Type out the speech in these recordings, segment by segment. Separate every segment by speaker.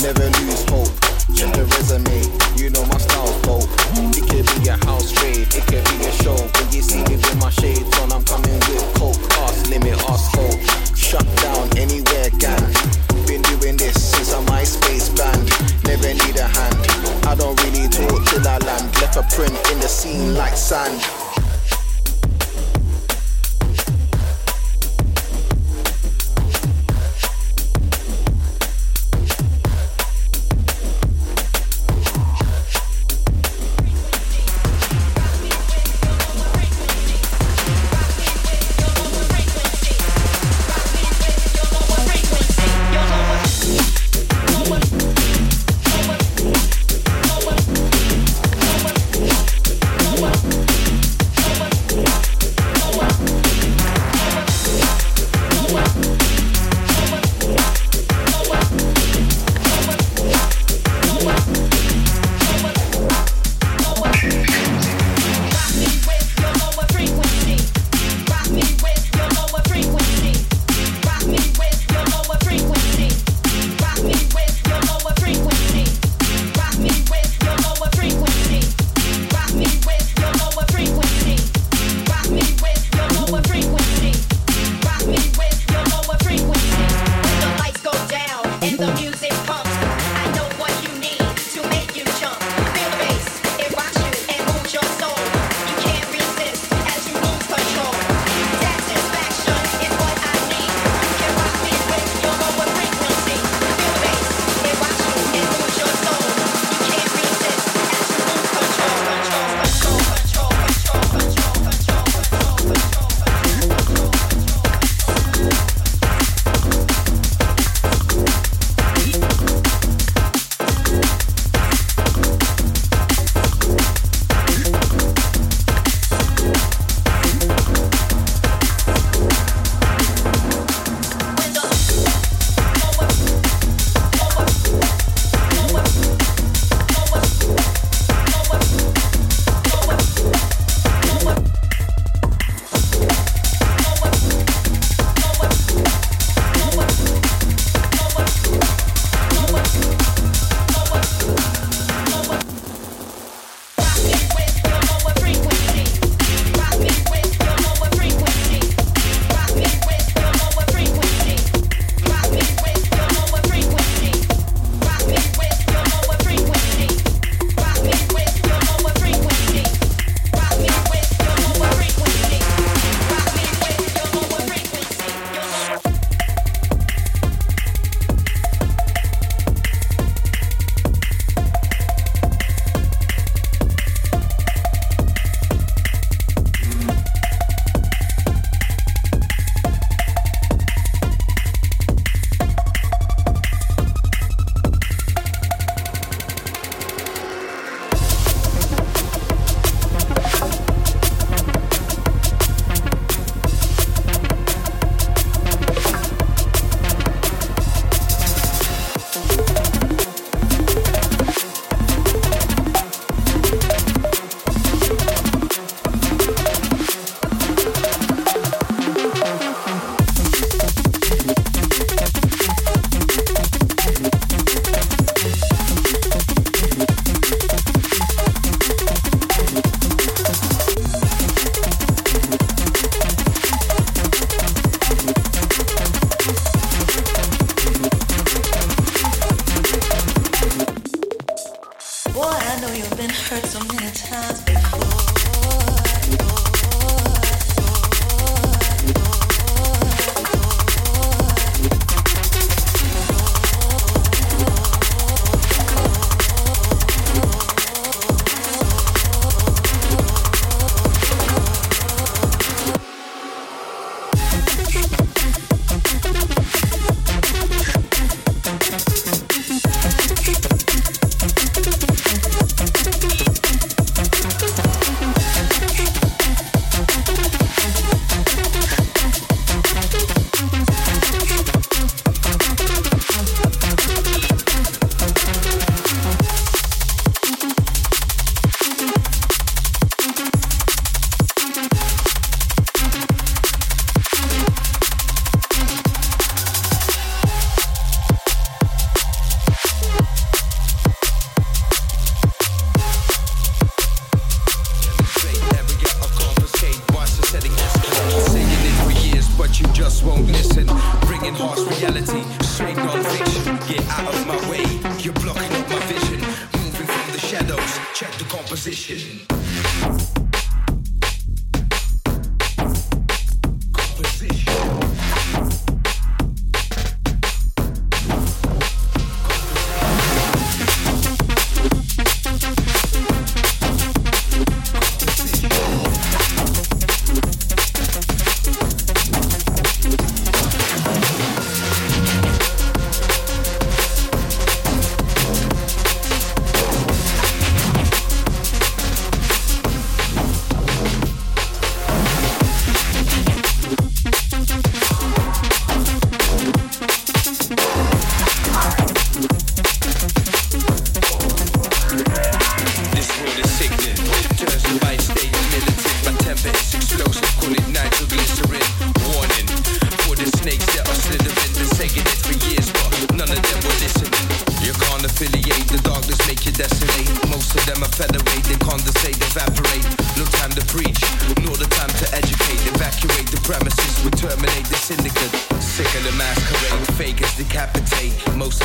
Speaker 1: Never lose hope, check the resume. You know my style, folk. It could be a house raid, it could be a show. When you see me with my shades on, I'm coming with coke. Ask limit, ask hope. Shut down anywhere, gang. Been doing this since a MySpace band. Never need a hand. I don't really talk till I land. Left a print in the scene like sand.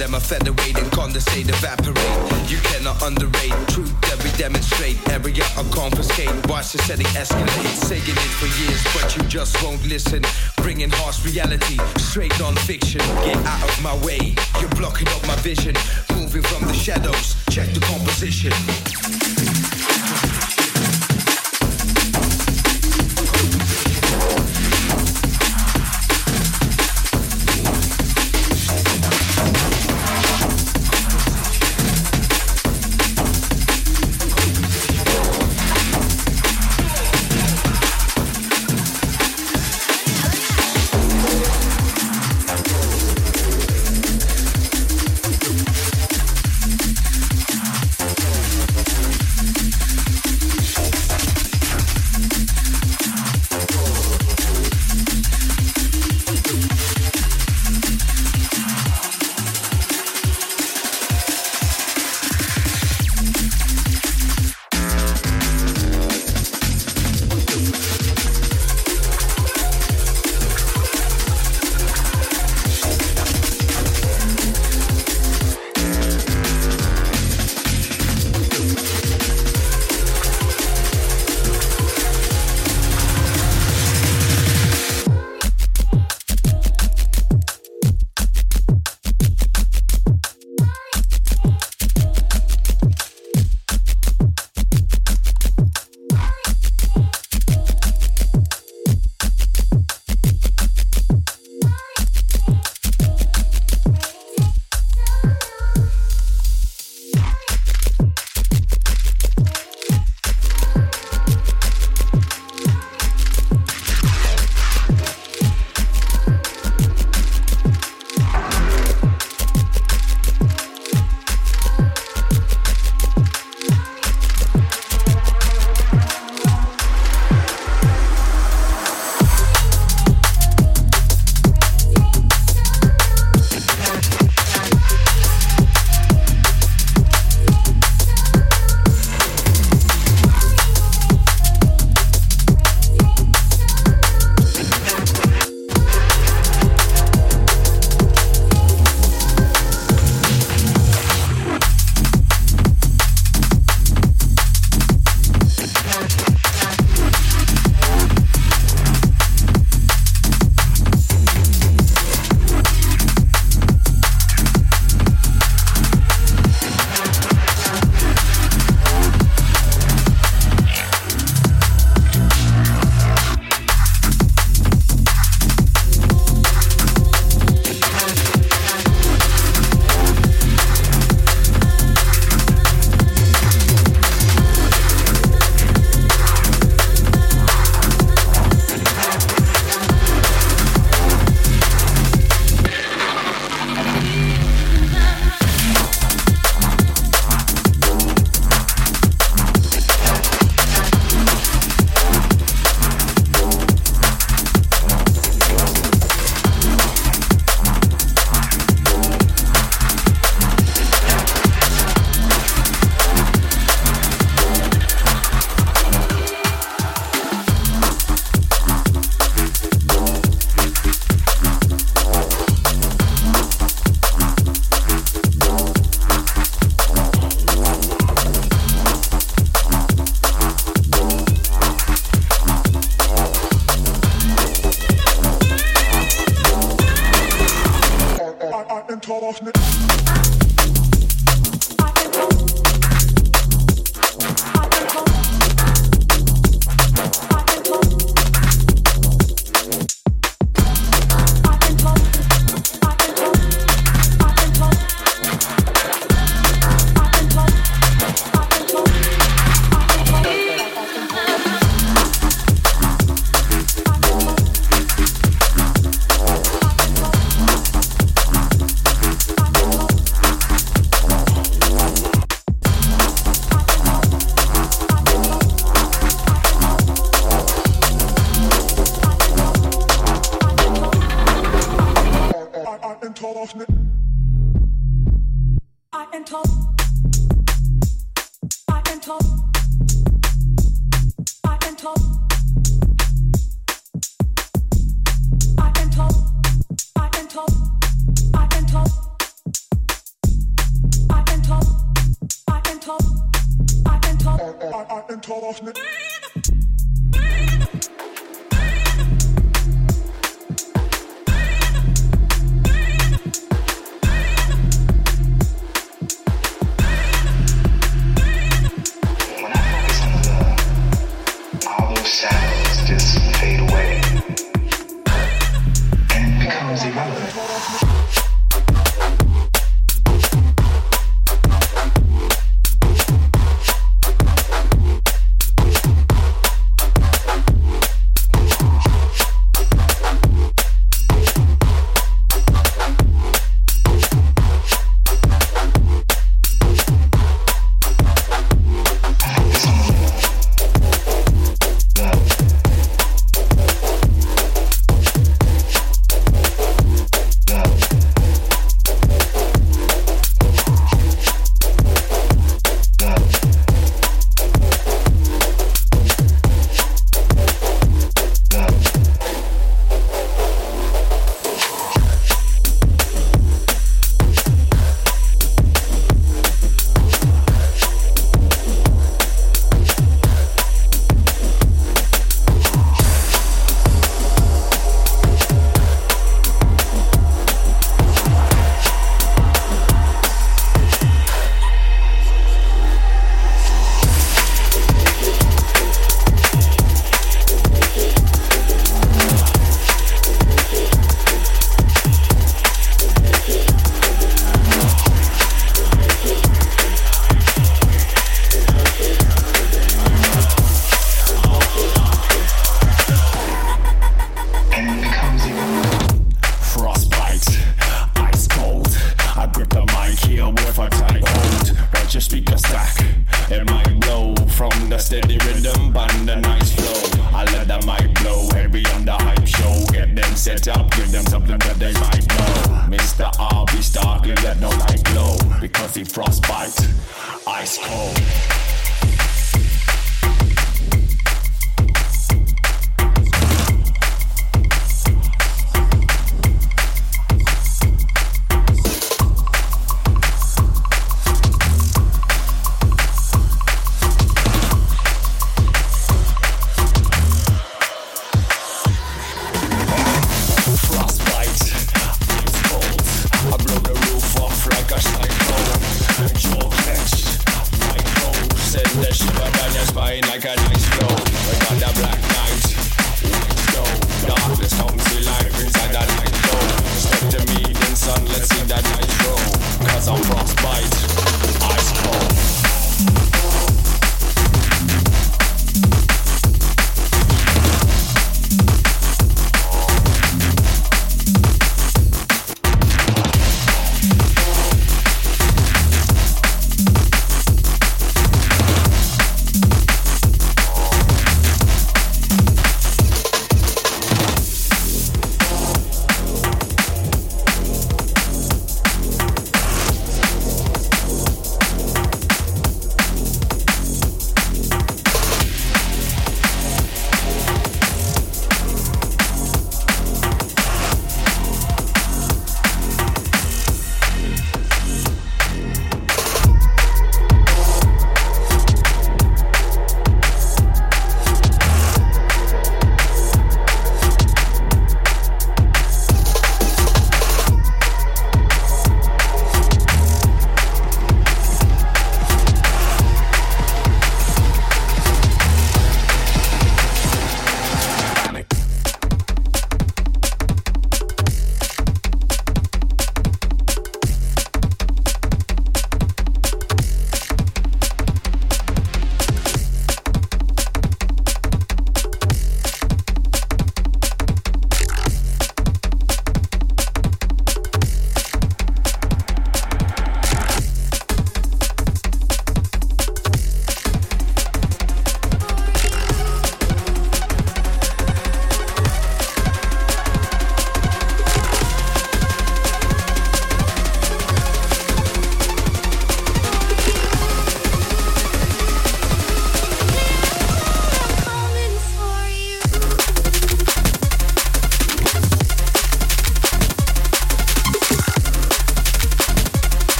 Speaker 2: them I federate and condensate, evaporate. You cannot underrate truth that we demonstrate. Area I confiscate, watch the society escalate. Saying it for years, but you just won't listen. Bringing harsh reality, straight on fiction. Get out of my way, you're blocking up my vision. Moving from the shadows, check the composition.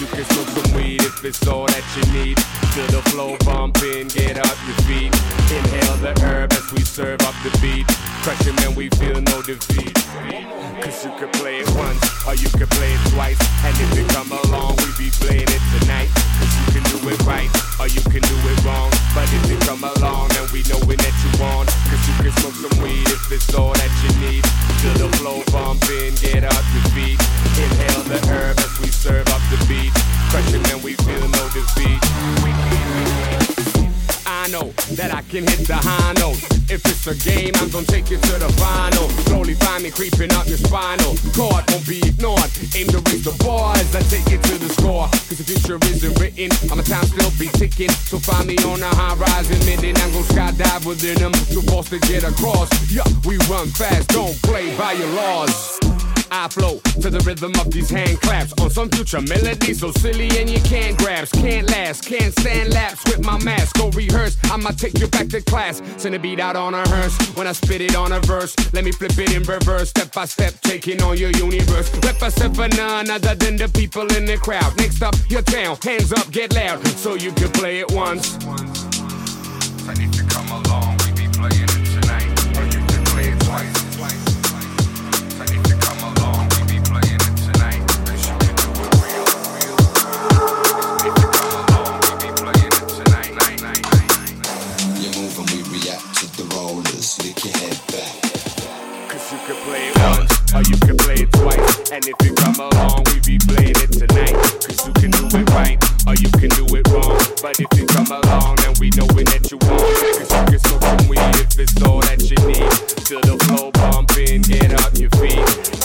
Speaker 2: Want. Cause you So find me on a high rise in mid I'm gonna skydive within them. Forced to get across. Yeah, we run fast, don't play by your laws. I flow to the rhythm of these hand claps on some future melody so silly and you can't grasp, can't last, can't stand laps with my mask. Rehearse, I'ma take you back to class. Send a beat out on a hearse when I spit it on a verse. Let me flip it in reverse, step by step, taking on your universe. Represent for none other than the people in the crowd. Next up, your town, hands up, get loud, so you can play it once.
Speaker 3: I need to come along, we be playing or you can play it twice.
Speaker 4: And
Speaker 2: if you come along, we be playing it tonight. Cause you can do it right, or you can do it wrong. But if you come along, then we know it that you want. Cause you can smoke some weed if it's all that you need. Feel the flow bumping, get up your feet.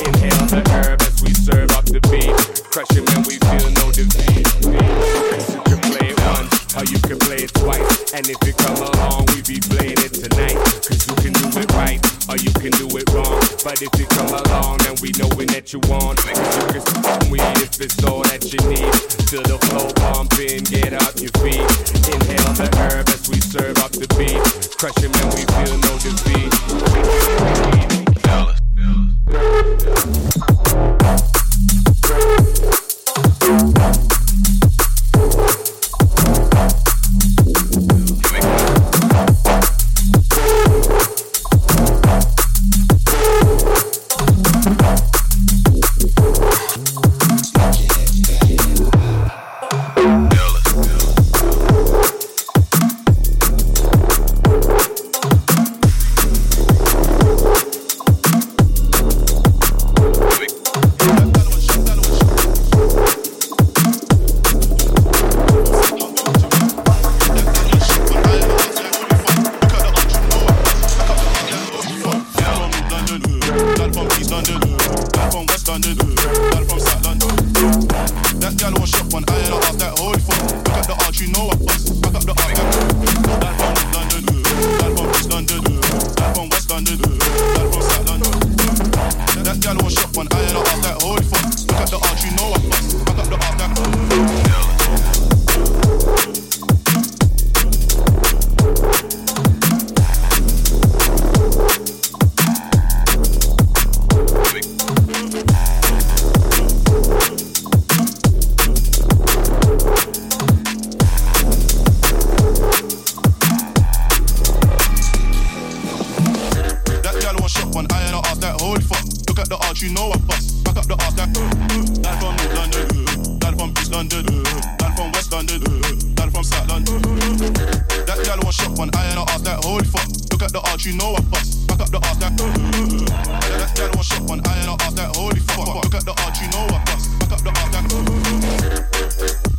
Speaker 2: Inhale the herb as we serve up the beat. Crushing when we feel no defeat. Cause you can play it once, or you can play it twice. And if you come along, we be playing it tonight. Cause you can do it right, or you can do it wrong. But if you come along, then we know it that you want. You can weed if it's all that you need. Feel the flow bumping, get up your feet. Inhale the herb as we serve up the beat. Crushing when we feel no defeat.
Speaker 5: I. Back up the arch, uh, uh, uh. that that gal was shot one eye off that holy fuck. Look at the arch, you know I bust. Back up the arch, that.